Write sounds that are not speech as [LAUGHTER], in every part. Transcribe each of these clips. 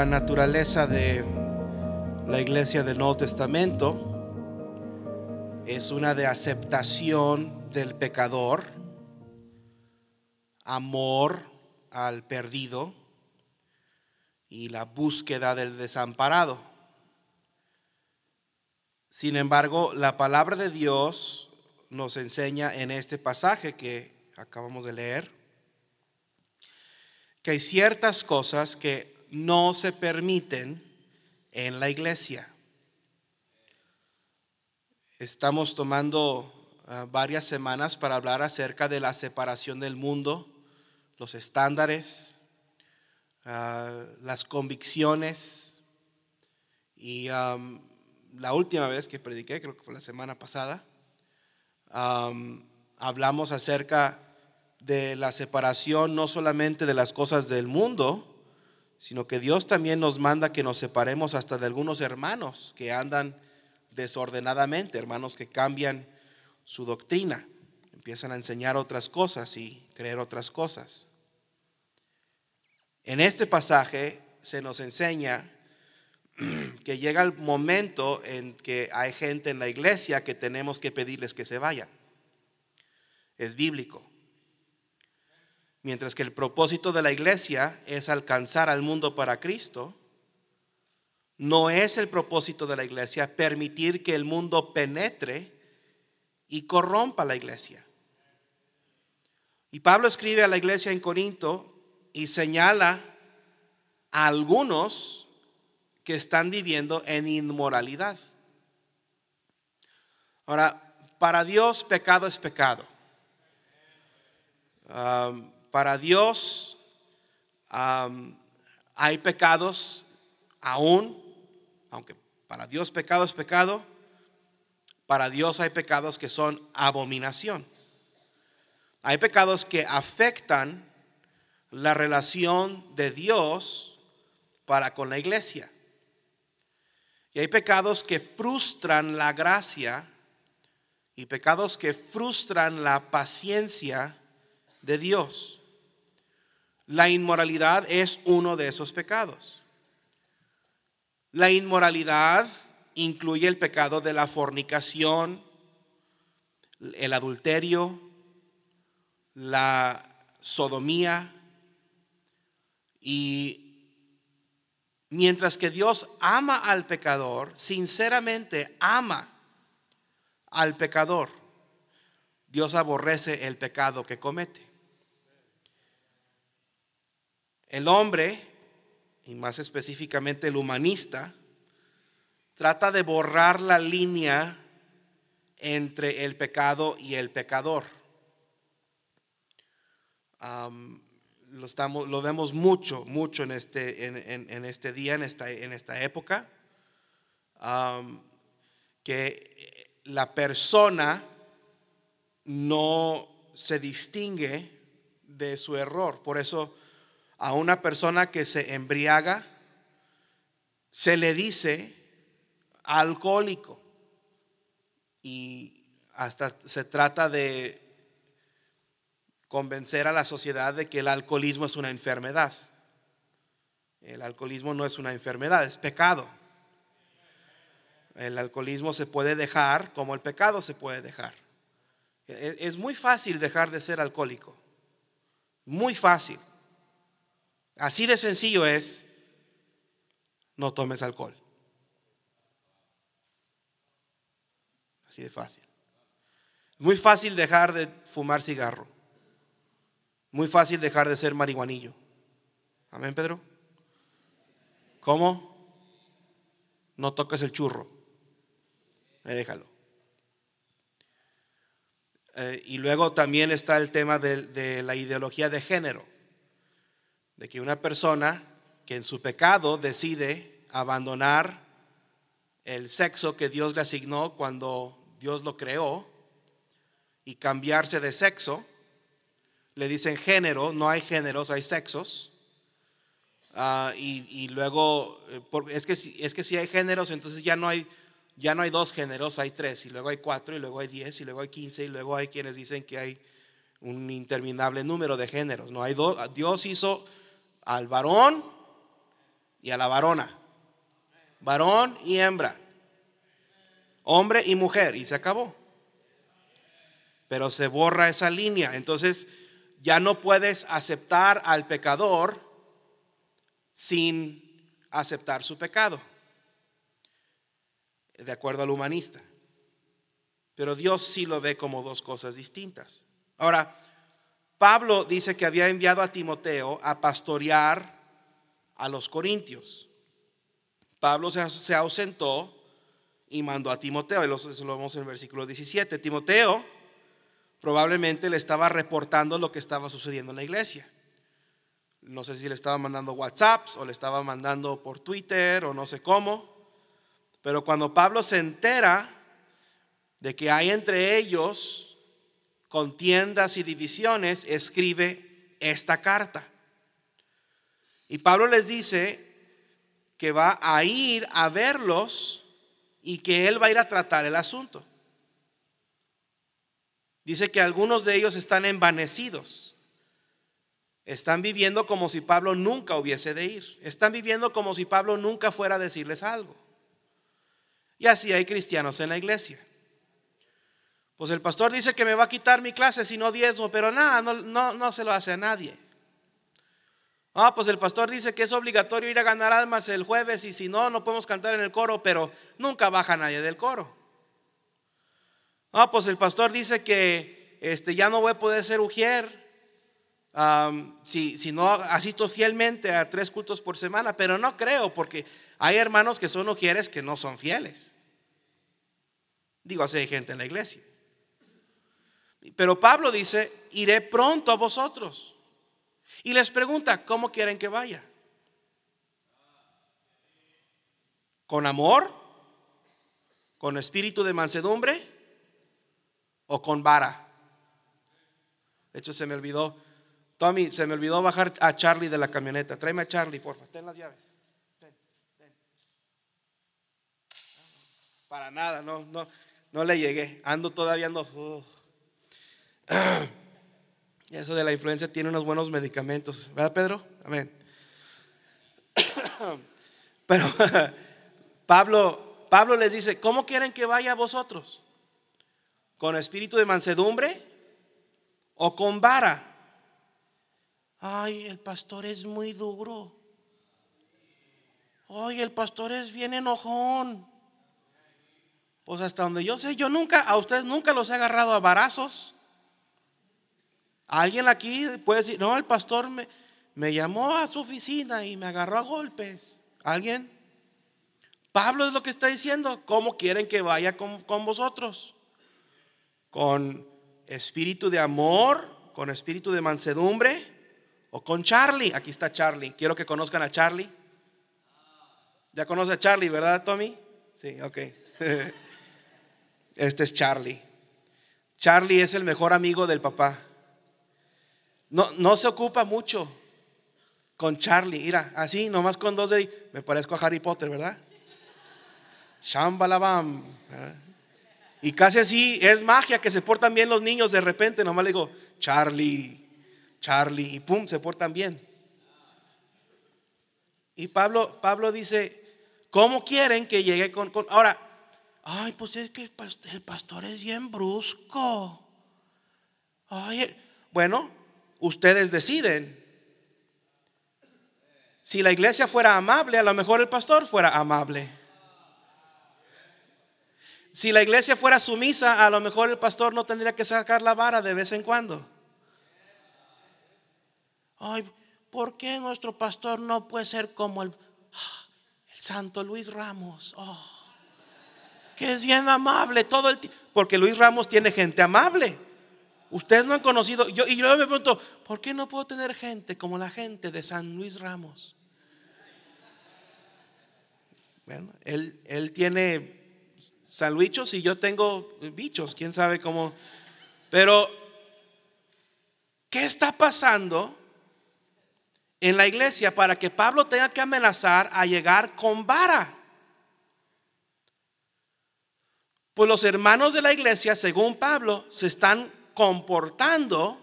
la naturaleza de la iglesia del Nuevo Testamento es una de aceptación del pecador, amor al perdido y la búsqueda del desamparado. Sin embargo, la palabra de Dios nos enseña en este pasaje que acabamos de leer que hay ciertas cosas que no se permiten en la iglesia. Estamos tomando ah, varias semanas para hablar acerca de la separación del mundo, los estándares, ah, las convicciones. Y la última vez que prediqué, creo que fue la semana pasada, hablamos acerca de la separación no solamente de las cosas del mundo, sino que Dios también nos manda que nos separemos hasta de algunos hermanos que andan desordenadamente, hermanos que cambian su doctrina, empiezan a enseñar otras cosas y creer otras cosas. En este pasaje se nos enseña [CLEARS THROAT] que llega el momento en que hay gente en la iglesia que tenemos que pedirles que se vayan. Es bíblico. Mientras que el propósito de la iglesia es alcanzar al mundo para Cristo, no es el propósito de la iglesia permitir que el mundo penetre y corrompa la iglesia. Y Pablo escribe a la iglesia en Corinto y señala a algunos que están viviendo en inmoralidad. Ahora, para Dios pecado es pecado. Um, para Dios hay pecados aún, aunque para Dios pecado es pecado, para Dios hay pecados que son abominación. Hay pecados que afectan la relación de Dios para con la iglesia. Y hay pecados que frustran la gracia y pecados que frustran la paciencia de Dios. La inmoralidad es uno de esos pecados. La inmoralidad incluye el pecado de la fornicación, el adulterio, la sodomía y mientras que Dios ama al pecador, sinceramente ama al pecador, Dios aborrece el pecado que comete. El hombre, y más específicamente el humanista, trata de borrar la línea entre el pecado y el pecador. lo, estamos, lo vemos mucho, mucho en este, en, este día, en esta, en esta época, que la persona no se distingue de su error. Por eso a una persona que se embriaga, se le dice alcohólico. Y hasta se trata de convencer a la sociedad de que el alcoholismo es una enfermedad. El alcoholismo no es una enfermedad, es pecado. El alcoholismo se puede dejar como el pecado se puede dejar. E-, es muy fácil dejar de ser alcohólico. Muy fácil. Así de sencillo es, no tomes alcohol. Así de fácil. Muy fácil dejar de fumar cigarro. Muy fácil dejar de ser marihuanillo. Amén, Pedro. ¿Cómo? No toques el churro. déjalo. Eh, y luego también está el tema de la ideología de género de que una persona que en su pecado decide abandonar el sexo que Dios le asignó cuando Dios lo creó y cambiarse de sexo, le dicen género, no hay géneros, hay sexos. Ah, y, luego, eh, es, que, es que si hay géneros, entonces ya no hay, ya no hay dos géneros, hay tres, y luego hay cuatro, y luego hay diez, y luego hay quince, y luego hay quienes dicen que hay un interminable número de géneros. No hay dos, Dios hizo al varón y a la varona. Varón y hembra. Hombre y mujer. Y se acabó. Pero se borra esa línea. Entonces ya no puedes aceptar al pecador sin aceptar su pecado. De acuerdo al humanista. Pero Dios sí lo ve como dos cosas distintas. Ahora, Pablo dice que había enviado a Timoteo a pastorear a los corintios. Pablo se, ausentó y mandó a Timoteo, y eso lo vemos en el versículo 17. Timoteo probablemente le estaba reportando lo que estaba sucediendo en la iglesia. No sé si le estaba mandando WhatsApps o le estaba mandando por Twitter o no sé cómo. Pero cuando Pablo se entera de que hay entre ellos contiendas y divisiones, escribe esta carta. Y Pablo les dice que va a ir a verlos y que él va a ir a tratar el asunto. Dice que algunos de ellos están envanecidos. Están viviendo como si Pablo nunca hubiese de ir. Están viviendo como si Pablo nunca fuera a decirles algo. Y así hay cristianos en la iglesia. Pues el pastor dice que me va a quitar mi clase si no diezmo, pero nada, no, no, no se lo hace a nadie. Ah, pues el pastor dice que es obligatorio ir a ganar almas el jueves y si no, no podemos cantar en el coro, pero nunca baja nadie del coro. Ah, pues el pastor dice que este, ya no voy a poder ser ujier si, si, no asisto fielmente a tres cultos por semana, pero no creo porque hay hermanos que son ujieres que no son fieles. Digo, así hay gente en la iglesia. Pero Pablo dice, iré pronto a vosotros. Y les pregunta, ¿cómo quieren que vaya? ¿Con amor? ¿Con espíritu de mansedumbre? ¿O con vara? De hecho, se me olvidó, Tommy, se me olvidó bajar a Charlie de la camioneta. Tráeme a Charlie, porfa. Ten las llaves. Para nada, no, no, no le llegué. Ando todavía, ando. [CLEARS THROAT] Eso de la influencia tiene unos buenos medicamentos, ¿verdad, Pedro? Amén. [CLEARS THROAT] Pero [LAUGHS] Pablo, Pablo les dice, ¿cómo quieren que vaya a vosotros? ¿Con espíritu de mansedumbre o con vara? Ay, el pastor es muy duro. Ay, el pastor es bien enojón. Pues hasta donde yo sé, yo nunca, a ustedes nunca los he agarrado a varazos. Alguien aquí puede decir, no, el pastor me, me llamó a su oficina y me agarró a golpes. ¿Alguien? Pablo es lo que está diciendo. ¿Cómo quieren que vaya con, con vosotros? ¿Con espíritu de amor? ¿Con espíritu de mansedumbre? ¿O con Charlie? Aquí está Charlie. Quiero que conozcan a Charlie. Ya conoce a Charlie, ¿verdad, Tommy? Sí, ok. [LAUGHS] Este es Charlie. Charlie es el mejor amigo del papá. No, no se ocupa mucho con Charlie. Mira, así, nomás con dos de Me parezco a Harry Potter, ¿verdad? Shambalabam. Y casi así es magia que se portan bien los niños de repente. Nomás le digo, Charlie, Charlie, y pum, se portan bien. Y Pablo, Pablo dice, ¿cómo quieren que llegue con, con... Ahora, ay, pues es que el pastor es bien brusco. Ay, bueno, ustedes deciden. Si la iglesia fuera amable, a lo mejor el pastor fuera amable. Si la iglesia fuera sumisa, a lo mejor el pastor no tendría que sacar la vara de vez en cuando. Ay, ¿por qué nuestro pastor no puede ser como el, el Santo Luis Ramos? Oh, que es bien amable todo el tiempo. Porque Luis Ramos tiene gente amable. Ustedes no han conocido, yo, y yo me pregunto, ¿por qué no puedo tener gente como la gente de San Luis Ramos? Bueno, él, él tiene salwichos y yo tengo bichos, quién sabe cómo. Pero, ¿qué está pasando en la iglesia para que Pablo tenga que amenazar a llegar con vara? Pues los hermanos de la iglesia, según Pablo, se están comportando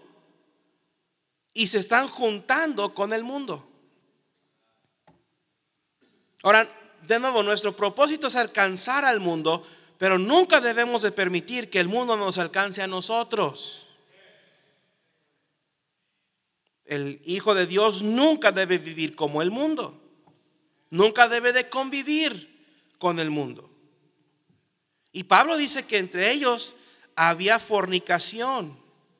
y se están juntando con el mundo. Ahora, de nuevo, nuestro propósito es alcanzar al mundo, pero nunca debemos de permitir que el mundo nos alcance a nosotros. El Hijo de Dios nunca debe vivir como el mundo. Nunca debe de convivir con el mundo. Y Pablo dice que entre ellos había fornicación.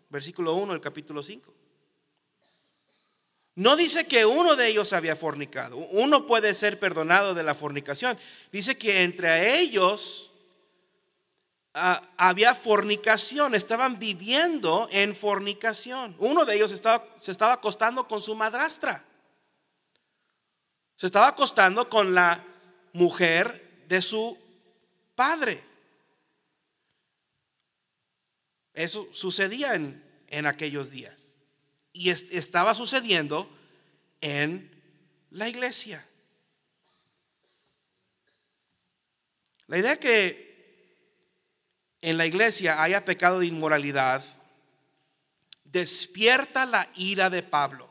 Versículo 1 del capítulo 5. No dice que uno de ellos había fornicado. Uno puede ser perdonado de la fornicación. Dice que entre ellos ah, había fornicación. Estaban viviendo en fornicación. Uno de ellos estaba, se estaba acostando con su madrastra. Se estaba acostando con la mujer de su padre. Eso sucedía en, en aquellos días y estaba sucediendo en la iglesia. La idea que en la iglesia haya pecado de inmoralidad despierta la ira de Pablo.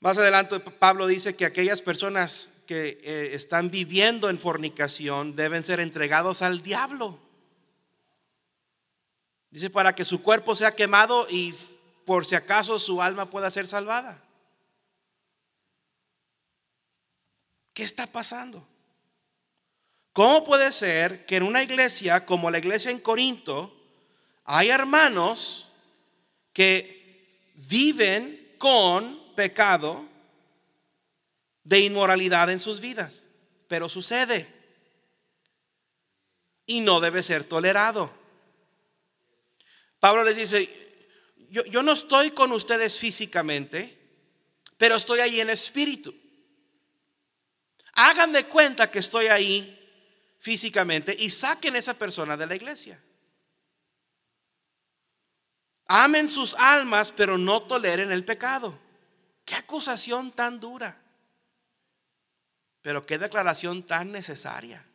Más adelante Pablo dice que aquellas personas que eh, están viviendo en fornicación deben ser entregados al diablo. Dice, para que su cuerpo sea quemado y por si acaso su alma pueda ser salvada. ¿Qué está pasando? ¿Cómo puede ser que en una iglesia como la iglesia en Corinto hay hermanos que viven con pecado de inmoralidad en sus vidas? Pero sucede y no debe ser tolerado. Pablo les dice, yo, no estoy con ustedes físicamente, pero estoy ahí en espíritu. Hagan de cuenta que estoy ahí físicamente y saquen esa persona de la iglesia. Amen sus almas, pero no toleren el pecado. Qué acusación tan dura. Pero qué declaración tan necesaria.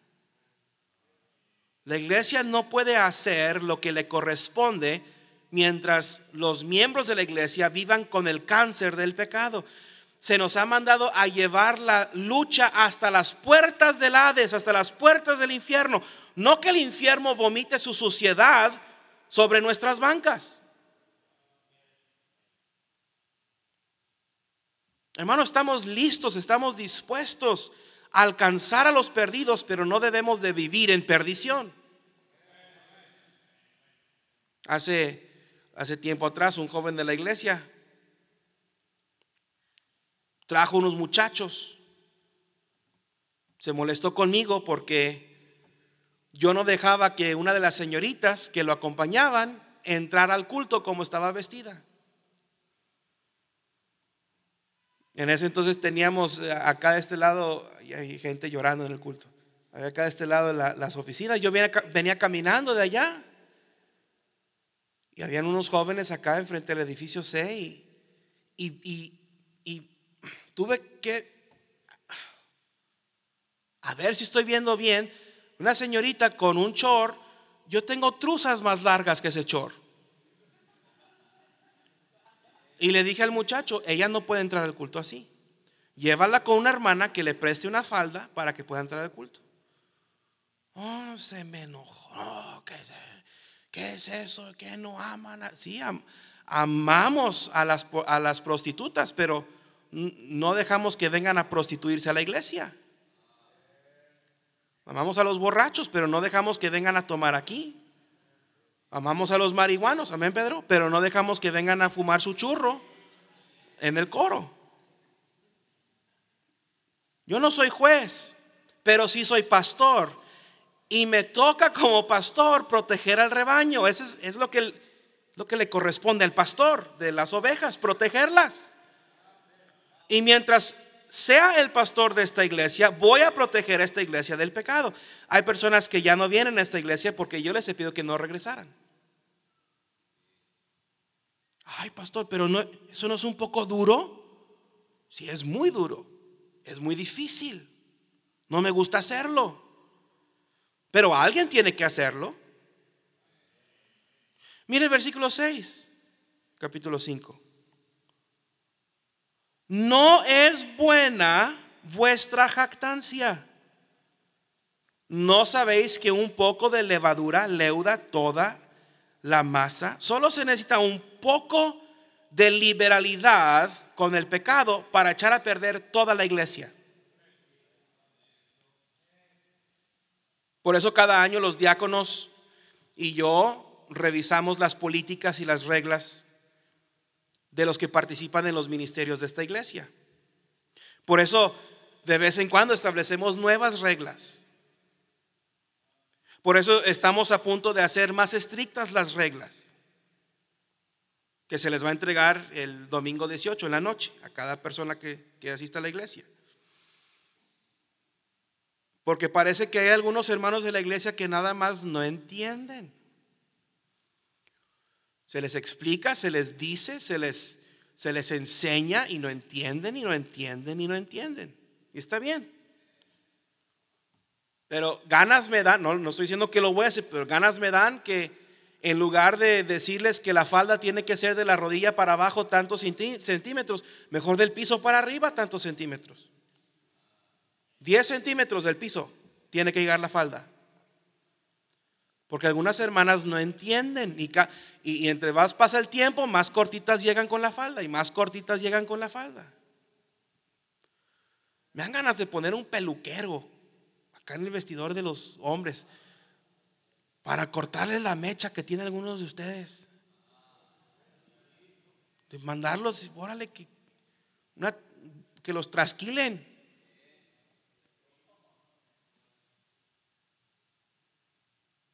La iglesia no puede hacer lo que le corresponde mientras los miembros de la iglesia vivan con el cáncer del pecado. Se nos ha mandado a llevar la lucha hasta las puertas del Hades, hasta las puertas del infierno. No que el infierno vomite su suciedad sobre nuestras bancas. Hermano, estamos listos, estamos dispuestos alcanzar a los perdidos, pero no debemos de vivir en perdición. Hace, hace tiempo atrás un joven de la iglesia trajo unos muchachos. Se molestó conmigo porque yo no dejaba que una de las señoritas que lo acompañaban entrara al culto como estaba vestida. En ese entonces teníamos eh, acá de este lado, y hay gente llorando en el culto, acá de este lado las oficinas, yo venía, caminando de allá. Y habían unos jóvenes acá enfrente del edificio C y, y, y tuve que, a ver si estoy viendo bien, una señorita con un chor, yo tengo truzas más largas que ese chor. Y le dije al muchacho, ella no puede entrar al culto así. Llévala con una hermana que le preste una falda para que pueda entrar al culto. Oh, se me enojó. ¿Qué, es eso? ¿Qué no aman? Sí, amamos a las, a las prostitutas, pero no dejamos que vengan a prostituirse a la iglesia. Amamos a los borrachos, pero no dejamos que vengan a tomar aquí. Amamos a los marihuanos, amén Pedro, pero no dejamos que vengan a fumar su churro en el coro. Yo no soy juez, pero sí soy pastor. Y me toca como pastor proteger al rebaño. Eso es, lo, que, lo que le corresponde al pastor de las ovejas, protegerlas. Y mientras sea el pastor de esta iglesia, voy a proteger a esta iglesia del pecado. Hay personas que ya no vienen a esta iglesia porque yo les he pedido que no regresaran. Ay, pastor, pero no, eso no es un poco duro. Sí, es muy duro. Es muy difícil. No me gusta hacerlo. Pero alguien tiene que hacerlo. Mire el versículo 6, capítulo 5. No es buena vuestra jactancia. ¿No sabéis que un poco de levadura leuda toda la masa? Solo se necesita un poco de liberalidad con el pecado para echar a perder toda la iglesia. Por eso cada año los diáconos y yo revisamos las políticas y las reglas de los que participan en los ministerios de esta iglesia. Por eso de vez en cuando establecemos nuevas reglas por eso estamos a punto de hacer más estrictas las reglas que se les va a entregar el domingo 18 en la noche a cada persona que, asista a la iglesia. Porque parece que hay algunos hermanos de la iglesia que nada más no entienden. Se les explica, se les dice, se les, se les enseña y no entienden y no entienden y no entienden. Y está bien. Pero ganas me dan, no, no estoy diciendo que lo voy a hacer, pero ganas me dan que en lugar de decirles que la falda tiene que ser de la rodilla para abajo tantos centímetros, mejor del piso para arriba tantos centímetros. 10 centímetros del piso tiene que llegar la falda. Porque algunas hermanas no entienden y, entre más pasa el tiempo, más cortitas llegan con la falda y más cortitas llegan con la falda. Me dan ganas de poner un peluquero acá en el vestidor de los hombres, para cortarles la mecha que tienen algunos de ustedes. De mandarlos, órale, que, que los trasquilen.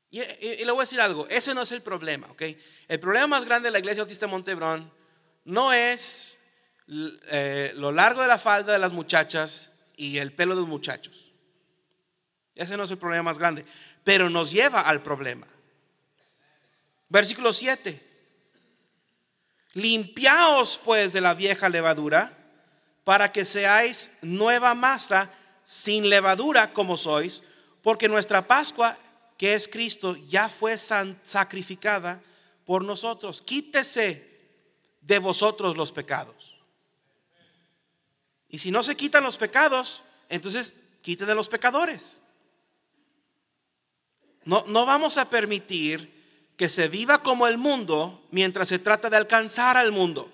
Y, le voy a decir algo, ese no es el problema, ¿ok? El problema más grande de la iglesia autista de Montebrón no es eh, lo largo de la falda de las muchachas y el pelo de los muchachos. Ese no es el problema más grande, pero nos lleva al problema. Versículo 7. Limpiaos pues de la vieja levadura para que seáis nueva masa sin levadura como sois, porque nuestra Pascua, que es Cristo, ya fue sacrificada por nosotros. Quítese de vosotros los pecados. Y si no se quitan los pecados, entonces quite de los pecadores. No, vamos a permitir que se viva como el mundo mientras se trata de alcanzar al mundo.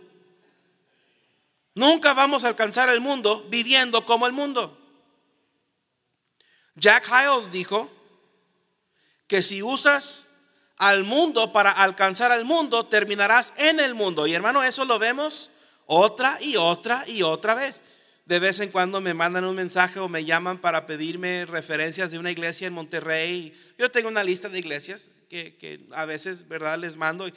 Nunca vamos a alcanzar el mundo viviendo como el mundo. Jack Hiles dijo que si usas al mundo para alcanzar al mundo, terminarás en el mundo. Y hermano, eso lo vemos otra y otra y otra vez de vez en cuando me mandan un mensaje o me llaman para pedirme referencias de una iglesia en Monterrey. Yo tengo una lista de iglesias que, a veces, ¿verdad?, les mando.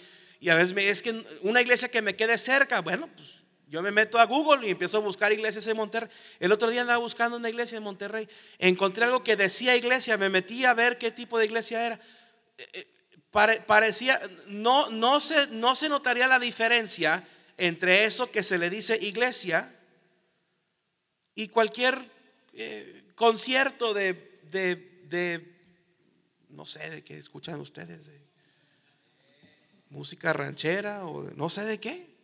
Y, a veces me, es que una iglesia que me quede cerca, bueno, pues yo me meto a Google y empiezo a buscar iglesias en Monterrey. El otro día andaba buscando una iglesia en Monterrey. Encontré algo que decía iglesia, me metí a ver qué tipo de iglesia era. Eh, eh, parecía, no, no, se, no se notaría la diferencia entre eso que se le dice iglesia y cualquier eh, concierto de, de, no sé, de qué escuchan ustedes, de música ranchera o de, no sé de qué.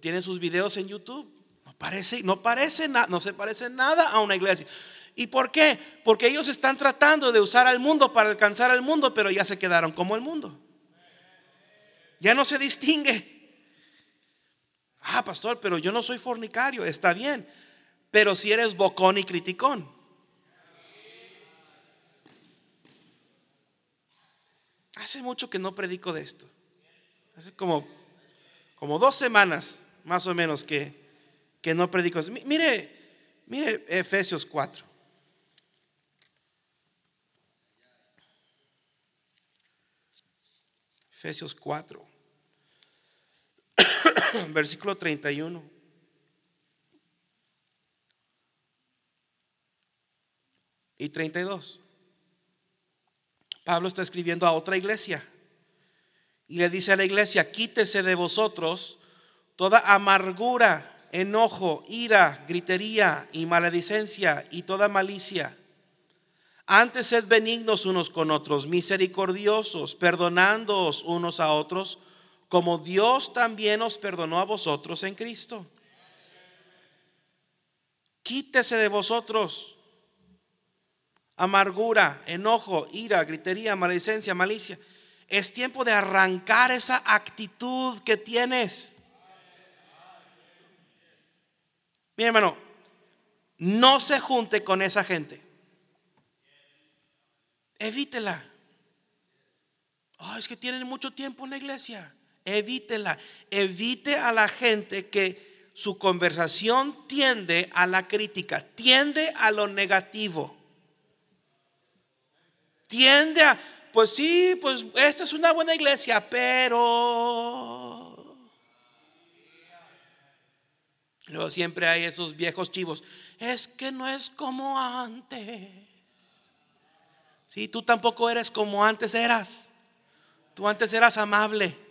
Tienen sus videos en YouTube. No parece, no parece nada, no se parece nada a una iglesia. ¿Y por qué? Porque ellos están tratando de usar al mundo para alcanzar al mundo, pero ya se quedaron como el mundo. Ya no se distingue. Ah, pastor, pero yo no soy fornicario, está bien. Pero si eres bocón y criticón. Hace mucho que no predico de esto. Hace como, como dos semanas, más o menos, que, que no predico. Mire, mire Efesios 4. Efesios 4. [COUGHS] versículo 31. Y 32. Pablo está escribiendo a otra iglesia y le dice a la iglesia, quítese de vosotros toda amargura, enojo, ira, gritería y maledicencia y toda malicia. Antes sed benignos unos con otros, misericordiosos, perdonándoos unos a otros como Dios también os perdonó a vosotros en Cristo. Quítese de vosotros amargura, enojo, ira, gritería, maledicencia, malicia. Es tiempo de arrancar esa actitud que tienes. Mi hermano, no se junte con esa gente. Evítela. es que tienen mucho tiempo en la iglesia. Evítela. Evite a la gente que su conversación tiende a la crítica, tiende a lo negativo. Tiende a, pues sí, pues esta es una buena iglesia, pero... Luego siempre hay esos viejos chivos. Es que no es como antes. Si tú tampoco eres como antes eras. Tú antes eras amable.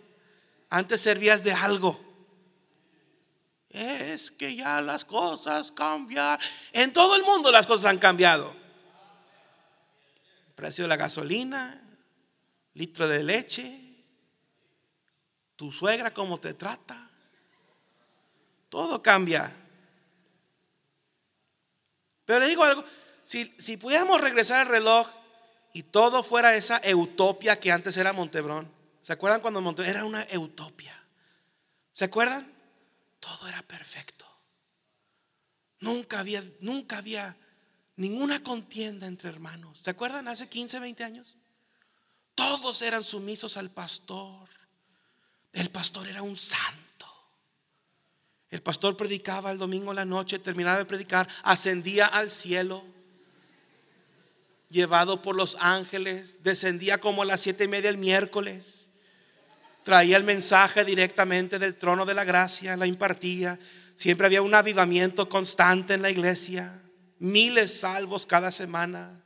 Antes servías de algo es que ya las cosas cambian. En todo el mundo las cosas han cambiado. precio de la gasolina, litro de leche, tu suegra cómo te trata. Todo cambia. Pero le digo algo, si, si pudiéramos regresar al reloj y todo fuera esa utopia que antes era Montebrón. ¿Se acuerdan cuando Montebrón era una utopia? ¿Se acuerdan? Todo era perfecto. Nunca había, nunca había ninguna contienda entre hermanos. ¿Se acuerdan hace 15, 20 años? Todos eran sumisos al pastor. El pastor era un santo. El pastor predicaba el domingo en la noche, terminaba de predicar, ascendía al cielo, llevado por los ángeles, descendía como a las siete y media el miércoles traía el mensaje directamente del trono de la gracia, la impartía. Siempre había un avivamiento constante en la iglesia, miles salvos cada semana.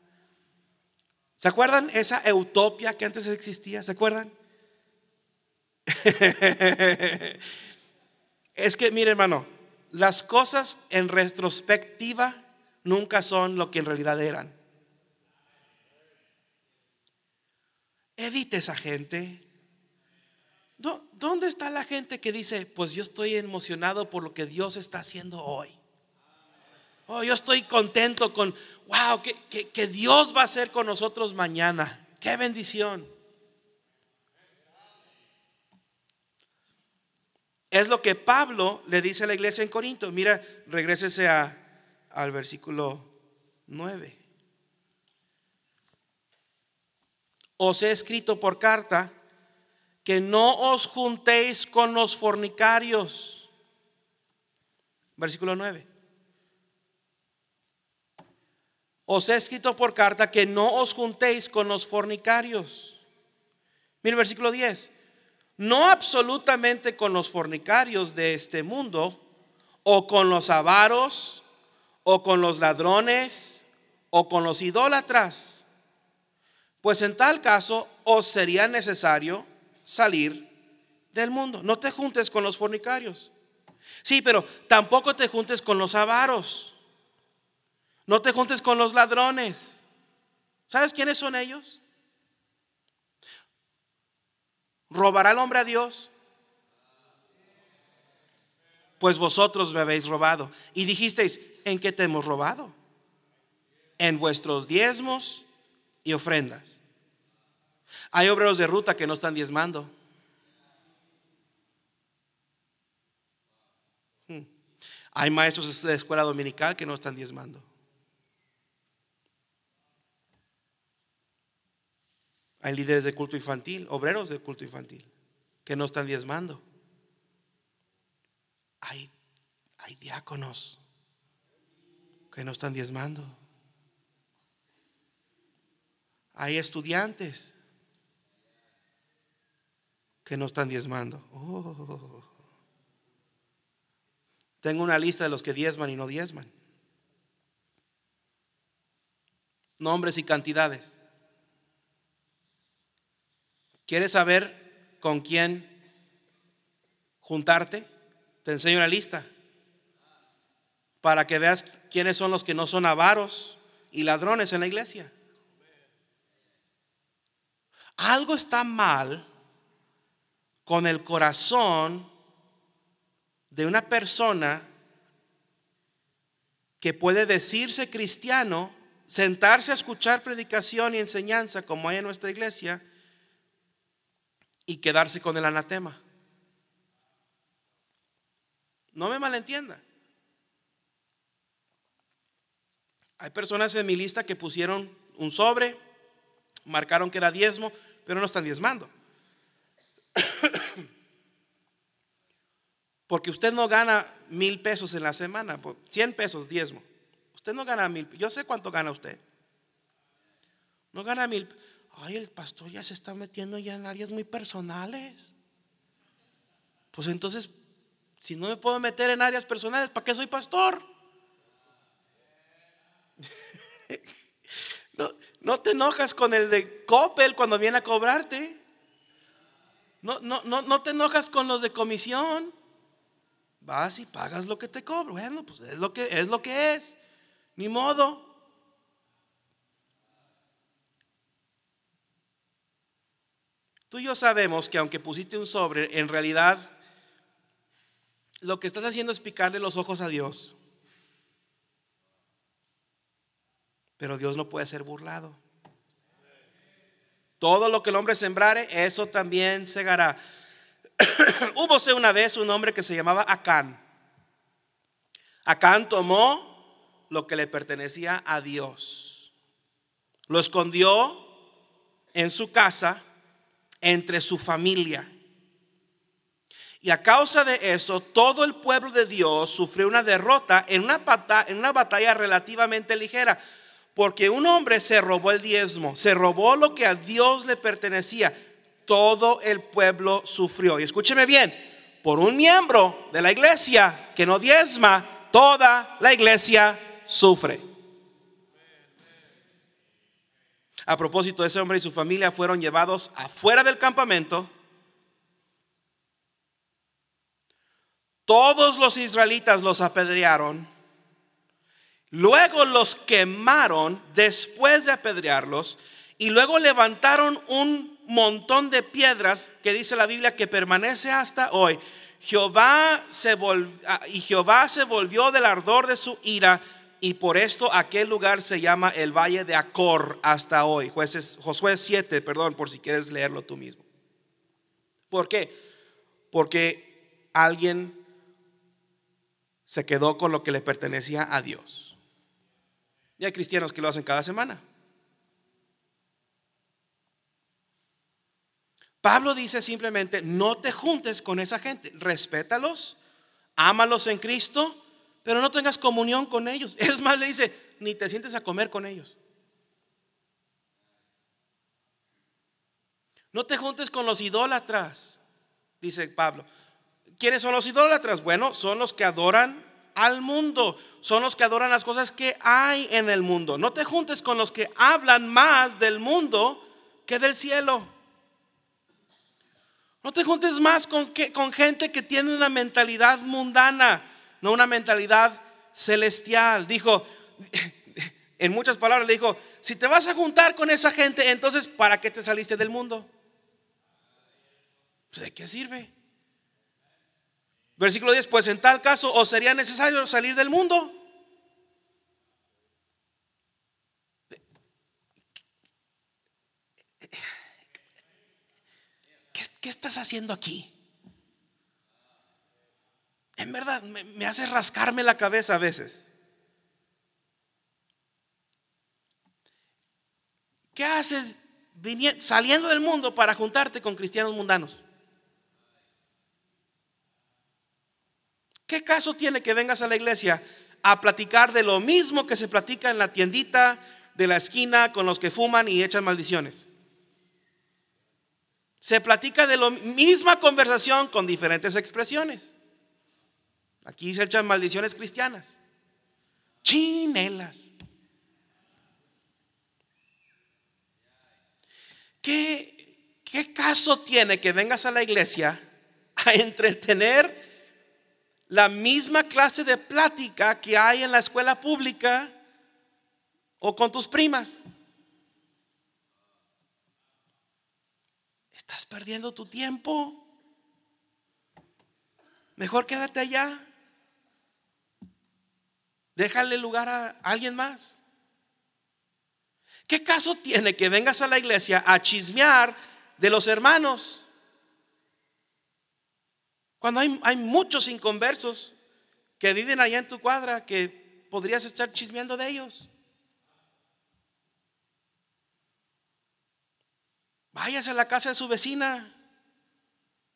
¿Se acuerdan esa utopia que antes existía? ¿Se acuerdan? [LAUGHS] es que, mire hermano, las cosas en retrospectiva nunca son lo que en realidad eran. Evite esa gente. ¿Dónde está la gente que dice, pues yo estoy emocionado por lo que Dios está haciendo hoy? Oh, yo estoy contento con, wow, que, Dios va a hacer con nosotros mañana. Qué bendición. Es lo que Pablo le dice a la iglesia en Corinto. Mira, regrésese a, al versículo 9. Os he escrito por carta que no os juntéis con los fornicarios. Versículo 9. Os he escrito por carta que no os juntéis con los fornicarios. Mira el versículo 10. No absolutamente con los fornicarios de este mundo, o con los avaros, o con los ladrones, o con los idólatras. Pues en tal caso os sería necesario salir del mundo. No te juntes con los fornicarios. Sí, pero tampoco te juntes con los avaros. No te juntes con los ladrones. ¿Sabes quiénes son ellos? ¿Robará el hombre a Dios? Pues vosotros me habéis robado. Y dijisteis, ¿en qué te hemos robado? En vuestros diezmos y ofrendas. Hay obreros de ruta que no están diezmando. Hmm. Hay maestros de escuela dominical que no están diezmando. Hay líderes de culto infantil, obreros de culto infantil, que no están diezmando. Hay, hay diáconos que no están diezmando. Hay estudiantes que no están diezmando. Oh. Tengo una lista de los que diezman y no diezman. Nombres y cantidades. ¿Quieres saber con quién juntarte? Te enseño una lista para que veas quiénes son los que no son avaros y ladrones en la iglesia. Algo está mal con el corazón de una persona que puede decirse cristiano, sentarse a escuchar predicación y enseñanza como hay en nuestra iglesia y quedarse con el anatema. No me malentienda. Hay personas en mi lista que pusieron un sobre, marcaron que era diezmo, pero no están diezmando. Porque usted no gana mil pesos en la semana, 100 pesos diezmo. Usted no gana mil. Yo sé cuánto gana usted. No gana mil. Ay, el pastor ya se está metiendo ya en áreas muy personales. Pues entonces, si no me puedo meter en áreas personales, ¿para qué soy pastor? [LAUGHS] No, no te enojas con el de Coppel cuando viene a cobrarte. No, no, no, no te enojas con los de comisión. Vas y pagas lo que te cobro. Bueno, pues es lo que es. Lo que es. Ni modo. Tú y yo sabemos que aunque pusiste un sobre, en realidad lo que estás haciendo es picarle los ojos a Dios. Pero Dios no puede ser burlado. Todo lo que el hombre sembrare, eso también segará. [COUGHS] Húbose una vez un hombre que se llamaba Acán. Acán tomó lo que le pertenecía a Dios. Lo escondió en su casa, entre su familia. Y a causa de eso, todo el pueblo de Dios sufrió una derrota en una, en una batalla relativamente ligera. Porque un hombre se robó el diezmo, se robó lo que a Dios le pertenecía. Todo el pueblo sufrió. Y escúcheme bien, por un miembro de la iglesia que no diezma, toda la iglesia sufre. A propósito, ese hombre y su familia fueron llevados afuera del campamento. Todos los israelitas los apedrearon Luego los quemaron después de apedrearlos y luego levantaron un montón de piedras que dice la Biblia que permanece hasta hoy. Jehová se ah, y Jehová se volvió del ardor de su ira y por esto aquel lugar se llama el valle de Acor hasta hoy. Jueces, Josué 7, perdón, por si quieres leerlo tú mismo. ¿Por qué? Porque alguien se quedó con lo que le pertenecía a Dios. Y hay cristianos que lo hacen cada semana. Pablo dice simplemente, no te juntes con esa gente, respétalos, ámalos en Cristo, pero no tengas comunión con ellos. [LAUGHS] Es más, le dice, ni te sientes a comer con ellos. No te juntes con los idólatras, dice Pablo. ¿Quiénes son los idólatras? Bueno, son los que adoran al mundo, son los que adoran las cosas que hay en el mundo. No te juntes con los que hablan más del mundo que del cielo. No te juntes más con, con gente que tiene una mentalidad mundana, no una mentalidad celestial. Dijo, [LAUGHS] en muchas palabras le dijo, si te vas a juntar con esa gente, entonces ¿para qué te saliste del mundo? Pues, ¿De qué sirve? Versículo 10, pues en tal caso os sería necesario salir del mundo. ¿Qué, estás haciendo aquí? En verdad, me, hace rascarme la cabeza a veces. ¿Qué haces saliendo del mundo para juntarte con cristianos mundanos? ¿Qué caso tiene que vengas a la iglesia a platicar de lo mismo que se platica en la tiendita de la esquina con los que fuman y echan maldiciones? Se platica de la misma conversación con diferentes expresiones. Aquí se echan maldiciones cristianas. Chinelas. ¿Qué, ¿Qué caso tiene que vengas a la iglesia a entretener la misma clase de plática que hay en la escuela pública o con tus primas. Estás perdiendo tu tiempo. Mejor quédate allá. Déjale lugar a alguien más. ¿Qué caso tiene que vengas a la iglesia a chismear de los hermanos? Cuando hay, hay muchos inconversos que viven allá en tu cuadra que podrías estar chismeando de ellos. Váyase a la casa de su vecina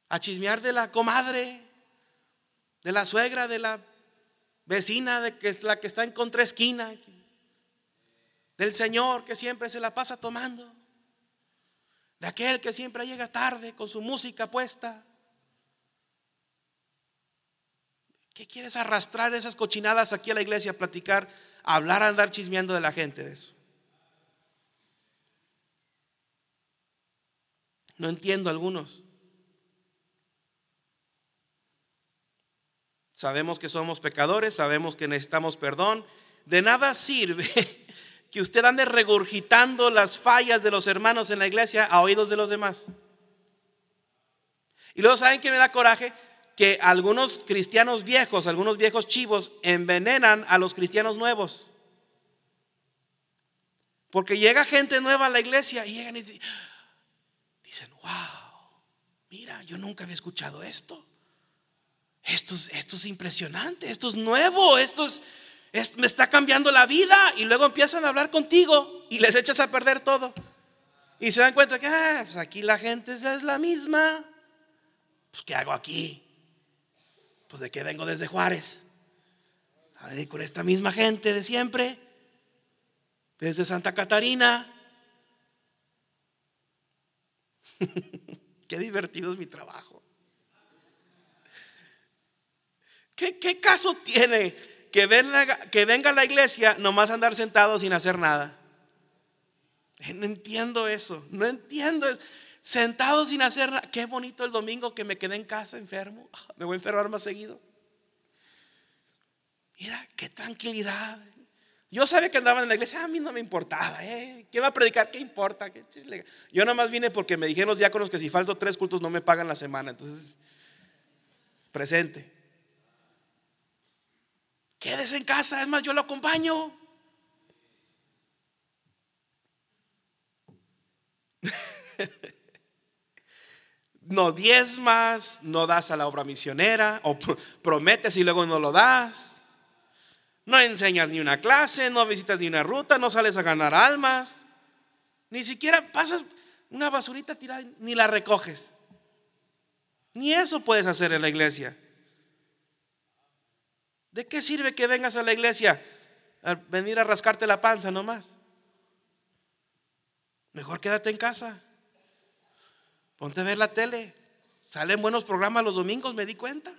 a chismear de la comadre, de la suegra, de la vecina, de que es la que está en contraesquina, del Señor que siempre se la pasa tomando, de aquel que siempre llega tarde con su música puesta. ¿Qué quieres arrastrar esas cochinadas aquí a la iglesia, a platicar, a hablar, a andar chismeando de la gente de eso? No entiendo algunos. Sabemos que somos pecadores, sabemos que necesitamos perdón. De nada sirve [LAUGHS] que usted ande regurgitando las fallas de los hermanos en la iglesia a oídos de los demás. Y luego, ¿saben que me da coraje? que algunos cristianos viejos, algunos viejos chivos, envenenan a los cristianos nuevos. Porque llega gente nueva a la iglesia y llegan y dicen, wow, mira, yo nunca había escuchado esto. Esto es, esto es impresionante, esto es nuevo, esto es, me está cambiando la vida. Y luego empiezan a hablar contigo y les echas a perder todo. Y se dan cuenta que ah, pues aquí la gente es la misma. Pues, ¿qué hago aquí? Pues de que vengo desde Juárez. A con esta misma gente de siempre. Desde Santa Catarina. [LAUGHS] Qué divertido es mi trabajo. ¿Qué, caso tiene que, venga, que venga a la iglesia nomás andar sentado sin hacer nada? No entiendo eso, no entiendo. Sentado sin hacer nada. Qué bonito el domingo que me quedé en casa enfermo. [LAUGHS] Me voy a enfermar más seguido. Mira, qué tranquilidad. Yo sabía que andaba en la iglesia, a mí no me importaba. ¿eh? ¿Qué va a predicar? ¿Qué importa? Yo nomás vine porque me dijeron los diáconos que si falto tres cultos no me pagan la semana. Entonces, presente. Quédese en casa, es más, yo lo acompaño. [LAUGHS] no diezmas, no das a la obra misionera, o prometes y luego no lo das. No enseñas ni una clase, no visitas ni una ruta, no sales a ganar almas. Ni siquiera pasas una basurita tirada, ni la recoges. Ni eso puedes hacer en la iglesia. ¿De qué sirve que vengas a la iglesia a venir a rascarte la panza nomás? Mejor quédate en casa. Ponte a ver la tele. Salen buenos programas los domingos, me di cuenta.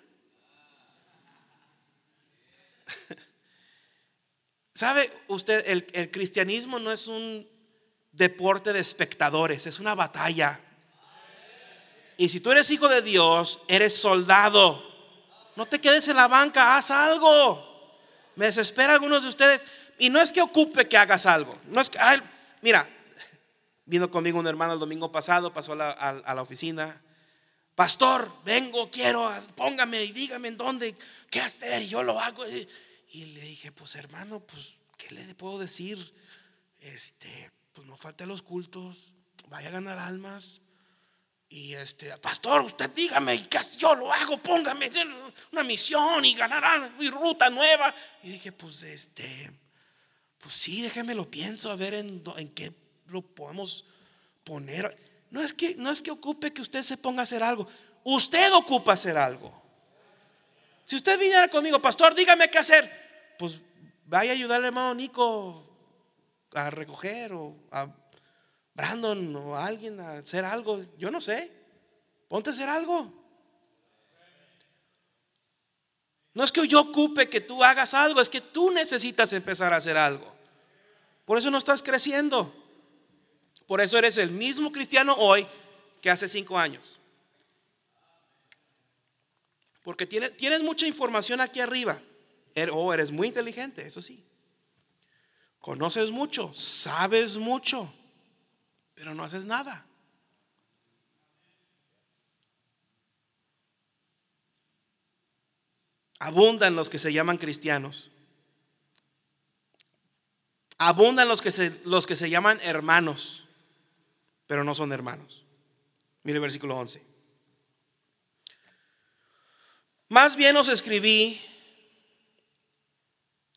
[LAUGHS] ¿Sabe usted? El, cristianismo no es un deporte de espectadores, es una batalla. Y si tú eres hijo de Dios, eres soldado. No te quedes en la banca, haz algo. Me desespera algunos de ustedes. Y no es que ocupe que hagas algo. No es que, mira, Vino conmigo un hermano el domingo pasado, pasó a la, oficina. Pastor, vengo, quiero, póngame y dígame en dónde, qué hacer, y yo lo hago. Y le dije, pues hermano, pues, ¿qué le puedo decir? Este, pues no falte los cultos, vaya a ganar almas. Y este, pastor, usted dígame, ¿qué yo lo hago? Póngame una misión y ganar mi ruta nueva. Y dije, pues este, pues sí, déjeme lo pienso, a ver en, en qué lo podemos poner. No es que no es que ocupe que usted se ponga a hacer algo. Usted ocupa hacer algo. Si usted viniera conmigo, pastor, dígame qué hacer. Pues vaya a ayudarle al hermano Nico a recoger o a Brandon o a alguien a hacer algo. Yo no sé. Ponte a hacer algo. No es que yo ocupe que tú hagas algo, es que tú necesitas empezar a hacer algo. Por eso no estás creciendo. Por eso eres el mismo cristiano hoy que hace cinco años. Porque tienes mucha información aquí arriba. Er, oh, eres muy inteligente, eso sí. Conoces mucho, sabes mucho, pero no haces nada. Abundan los que se llaman cristianos, Abundan los que se, los que se llaman hermanos, pero no son hermanos. Mire el versículo 11. Más bien os escribí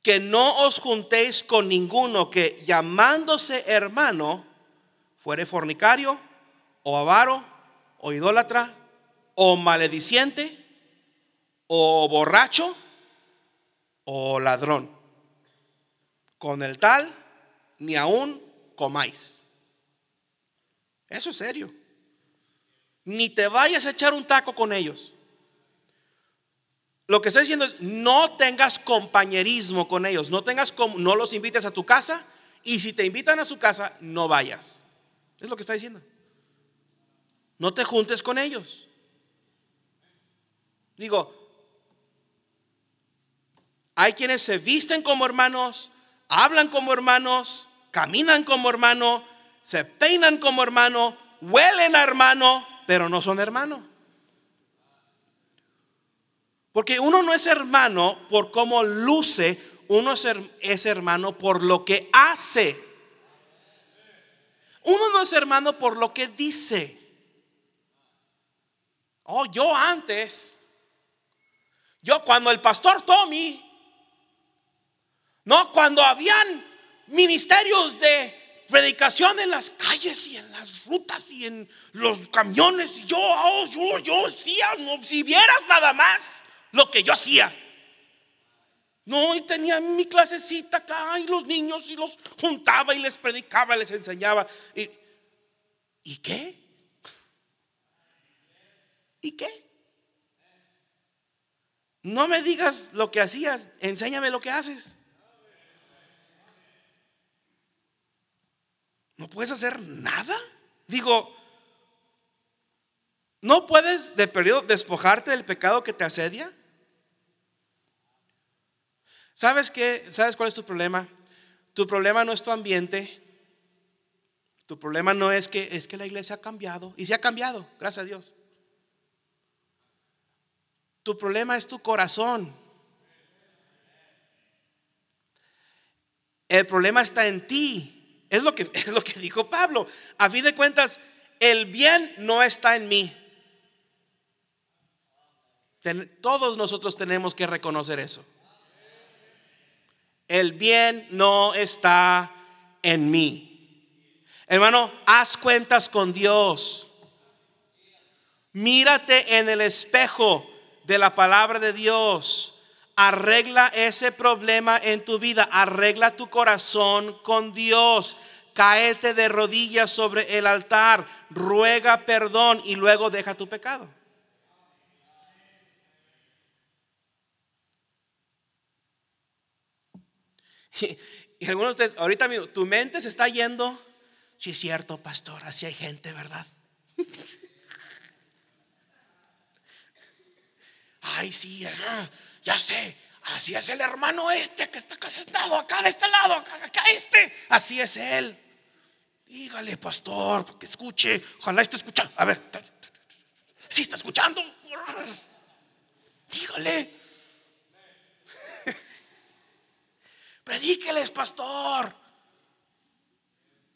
que no os juntéis con ninguno que llamándose hermano fuere fornicario o avaro o idólatra o malediciente o borracho o ladrón. Con el tal ni aún comáis. Eso es serio. Ni te vayas a echar un taco con ellos. Lo que está diciendo es, no tengas compañerismo con ellos, no, tengas, no los invites a tu casa y si te invitan a su casa, no vayas. Es lo que está diciendo. No te juntes con ellos. Digo, hay quienes se visten como hermanos, hablan como hermanos, caminan como hermano, se peinan como hermano, huelen a hermano, pero no son hermanos. Porque uno no es hermano por cómo luce, uno es hermano por lo que hace. Uno no es hermano por lo que dice. Oh, yo antes, yo cuando el pastor Tommy, no, cuando habían ministerios de predicación en las calles y en las rutas y en los camiones, y yo, oh, yo, yo, si, si vieras nada más lo que yo hacía. No, y tenía mi clasecita acá y los niños y los juntaba y les predicaba, les enseñaba. ¿Y, ¿y qué? ¿Y qué? No me digas lo que hacías, enséñame lo que haces. ¿No puedes hacer nada? Digo, ¿no puedes de periodo despojarte del pecado que te asedia? ¿Sabes qué? ¿Sabes cuál es tu problema? Tu problema no es tu ambiente. Tu problema no es que es que la iglesia ha cambiado y se ha cambiado, gracias a Dios. Tu problema es tu corazón. El problema está en ti. Es lo que [LAUGHS] es lo que dijo Pablo. A fin de cuentas, el bien no está en mí. todos nosotros tenemos que reconocer eso. El bien no está en mí. Hermano, haz cuentas con Dios. Mírate en el espejo de la palabra de Dios. Arregla ese problema en tu vida. Arregla tu corazón con Dios. Cáete de rodillas sobre el altar. Ruega perdón y luego deja tu pecado. [LAUGHS] Y, algunos de ustedes, ahorita mismo, tu mente se está yendo. Si es cierto, pastor, así hay gente, ¿verdad? [LAUGHS] Ay, sí, ya sé. Así es el hermano este que está acá sentado, acá de este lado, acá, este. Así es él. Dígale, pastor, que escuche. Ojalá esté escuchando. A ver, si está escuchando. [LAUGHS] Dígale. Predíqueles, pastor.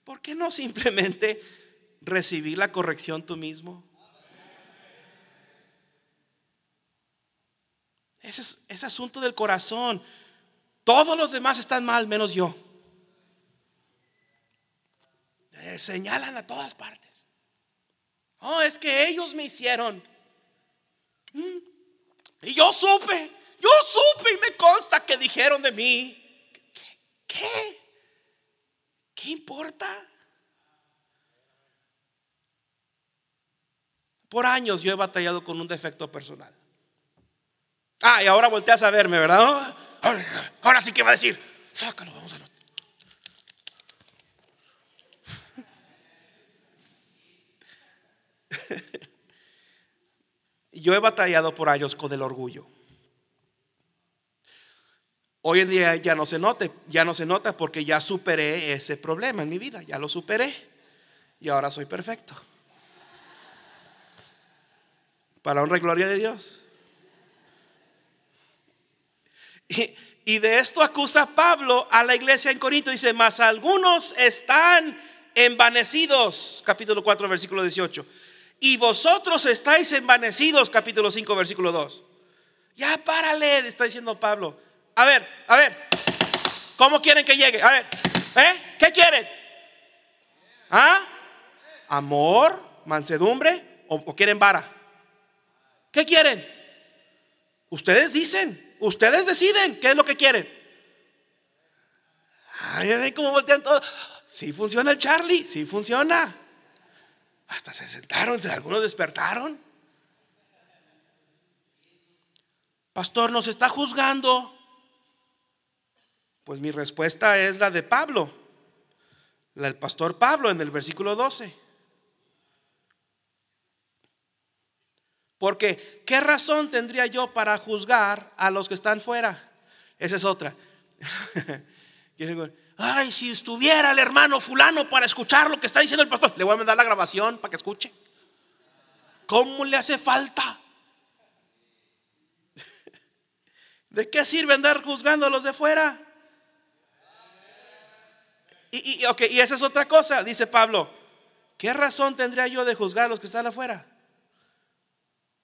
¿Por qué no simplemente recibir la corrección tú mismo? Ese es, asunto del corazón. Todos los demás están mal, menos yo. Eh, señalan a todas partes. Oh, es que ellos me hicieron. Mm. Y yo supe, yo supe y me consta que dijeron de mí. ¿Qué? ¿Qué importa? Por años yo he batallado con un defecto personal. Ah, y ahora volteas a verme, ¿verdad? Ahora, sí que va a decir, sácalo, vamos a lo. [LAUGHS] Yo he batallado por años con el orgullo. Hoy en día ya no se note, ya no se nota porque ya superé ese problema en mi vida, ya lo superé y ahora soy perfecto. Para honra y gloria de Dios. Y, y de esto acusa Pablo a la iglesia en Corinto. Dice, mas algunos están envanecidos, capítulo 4, versículo 18. Y vosotros estáis envanecidos, capítulo 5, versículo 2. Ya párale, está diciendo Pablo. A ver, a ver, ¿cómo quieren que llegue? A ver, ¿eh? ¿Qué quieren? ¿Ah? ¿Amor? ¿Mansedumbre? ¿O, quieren vara? ¿Qué quieren? Ustedes dicen, ustedes deciden qué es lo que quieren. Ay, ay, cómo voltean todos. Sí funciona el Charlie, sí funciona. Hasta se sentaron, algunos despertaron. Pastor, ¿nos está juzgando? Pues mi respuesta es la de Pablo, la del pastor Pablo en el versículo 12. Porque, ¿qué razón tendría yo para juzgar a los que están fuera? Esa es otra. [LAUGHS] Ay, si estuviera el hermano fulano para escuchar lo que está diciendo el pastor, le voy a mandar la grabación para que escuche. ¿Cómo le hace falta? [LAUGHS] ¿De qué sirve andar juzgando a los de fuera? Y, y esa es otra cosa, dice Pablo. ¿Qué razón tendría yo de juzgar a los que están afuera?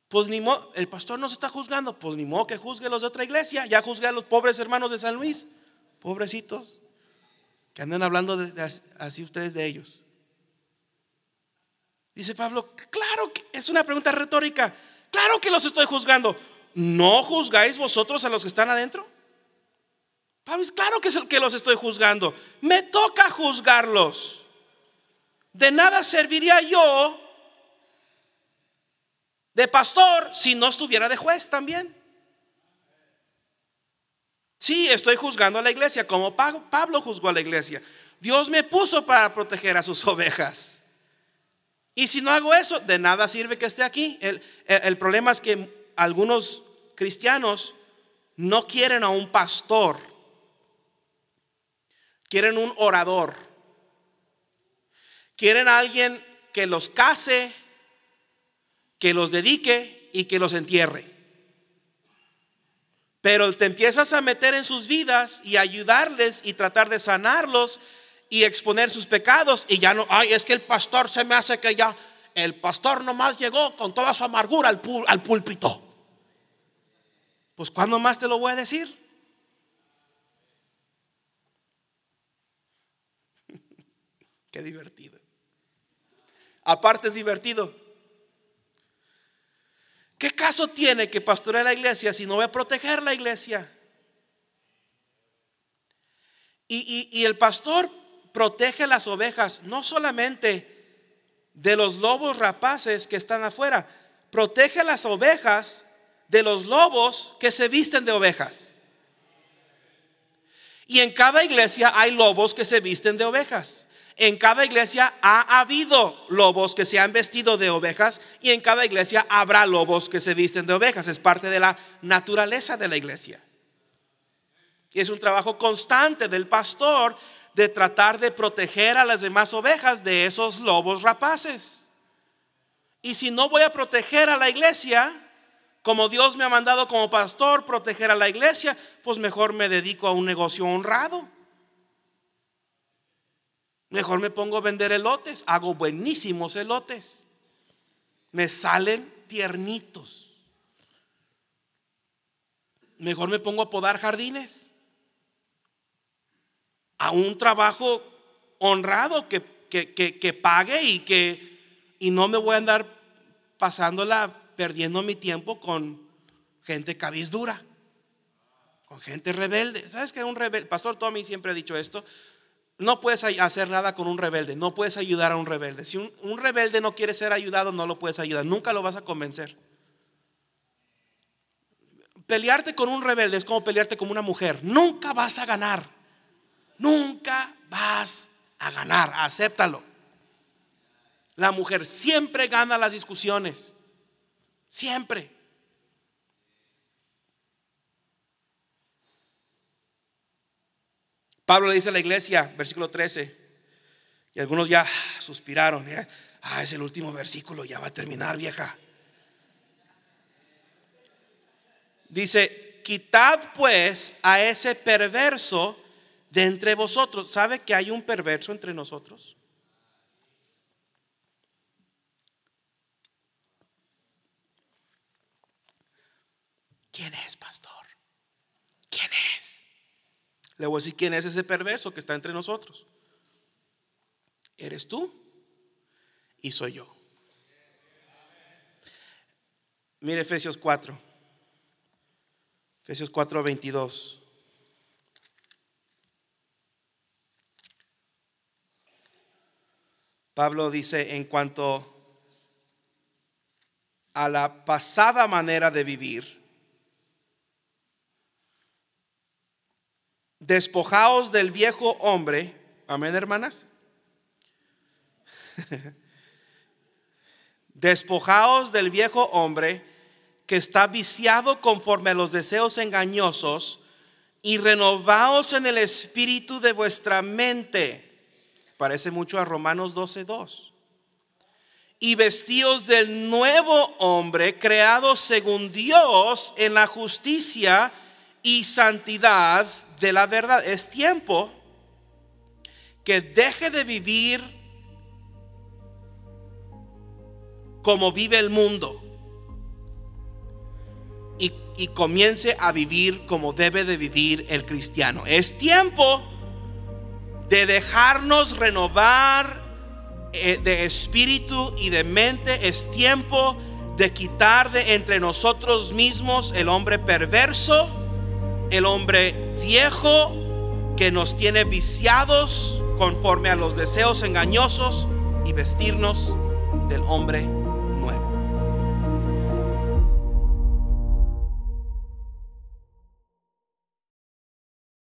Pues ni modo, el pastor no se está juzgando, pues ni modo que juzgue a los de otra iglesia, ya juzgue a los pobres hermanos de San Luis, pobrecitos que andan hablando así ustedes de ellos. Dice Pablo, claro que es una pregunta retórica, claro que los estoy juzgando. ¿No juzgáis vosotros a los que están adentro? Pablo, claro que es el que los estoy juzgando. Me toca juzgarlos. De nada serviría yo de pastor si no estuviera de juez también. Sí, estoy juzgando a la iglesia como Pablo juzgó a la iglesia. Dios me puso para proteger a sus ovejas. Y si no hago eso, de nada sirve que esté aquí. El, problema es que algunos cristianos no quieren a un pastor, quieren un orador, quieren a alguien que los case, que los dedique y que los entierre. Pero te empiezas a meter en sus vidas y ayudarles y tratar de sanarlos y exponer sus pecados y ya no, ay, es que el pastor se me hace que ya, el pastor nomás llegó con toda su amargura al, púlpito. Pues ¿cuándo más te lo voy a decir? Qué divertido. Aparte es divertido. ¿Qué caso tiene que pastoree la iglesia si no voy a proteger la iglesia? Y, el pastor protege las ovejas no solamente de los lobos rapaces que están afuera, protege las ovejas de los lobos que se visten de ovejas. Y en cada iglesia hay lobos que se visten de ovejas. En cada iglesia ha habido lobos que se han vestido de ovejas y en cada iglesia habrá lobos que se visten de ovejas. Es parte de la naturaleza de la iglesia. Y es un trabajo constante del pastor de tratar de proteger a las demás ovejas de esos lobos rapaces. Y si no voy a proteger a la iglesia, como Dios me ha mandado como pastor proteger a la iglesia, pues mejor me dedico a un negocio honrado. Mejor me pongo a vender elotes. Hago buenísimos elotes. Me salen tiernitos. Mejor me pongo a podar jardines. A un trabajo honrado que, que, pague y que y no me voy a andar pasándola perdiendo mi tiempo con gente cabizdura, con gente rebelde. ¿Sabes que un rebelde? Pastor Tommy siempre ha dicho esto. No puedes hacer nada con un rebelde, no puedes ayudar a un rebelde. Si un, rebelde no quiere ser ayudado, no lo puedes ayudar, nunca lo vas a convencer. Pelearte con un rebelde es como pelearte con una mujer, nunca vas a ganar, nunca vas a ganar, acéptalo. La mujer siempre gana las discusiones, siempre. Pablo le dice a la iglesia, versículo 13, y algunos ya suspiraron, ah, es el último versículo, ya va a terminar, vieja. Dice, quitad pues a ese perverso de entre vosotros. ¿Sabe que hay un perverso entre nosotros? ¿Quién es, pastor? ¿Quién es? Le voy a decir quién es ese perverso que está entre nosotros. Eres tú y soy yo. Mire Efesios 4. Efesios 4, 22. Pablo dice en cuanto a la pasada manera de vivir, despojaos del viejo hombre, amén hermanas, [LAUGHS] despojaos del viejo hombre que está viciado conforme a los deseos engañosos y renovaos en el espíritu de vuestra mente. Parece mucho a Romanos 12:2. Y vestíos del nuevo hombre creado según Dios en la justicia y santidad de la verdad. Es tiempo que deje de vivir como vive el mundo y, comience a vivir como debe de vivir el cristiano. Es tiempo de dejarnos renovar eh, de espíritu y de mente. Es tiempo de quitar de entre nosotros mismos el hombre perverso, el hombre viejo que nos tiene viciados conforme a los deseos engañosos y vestirnos del hombre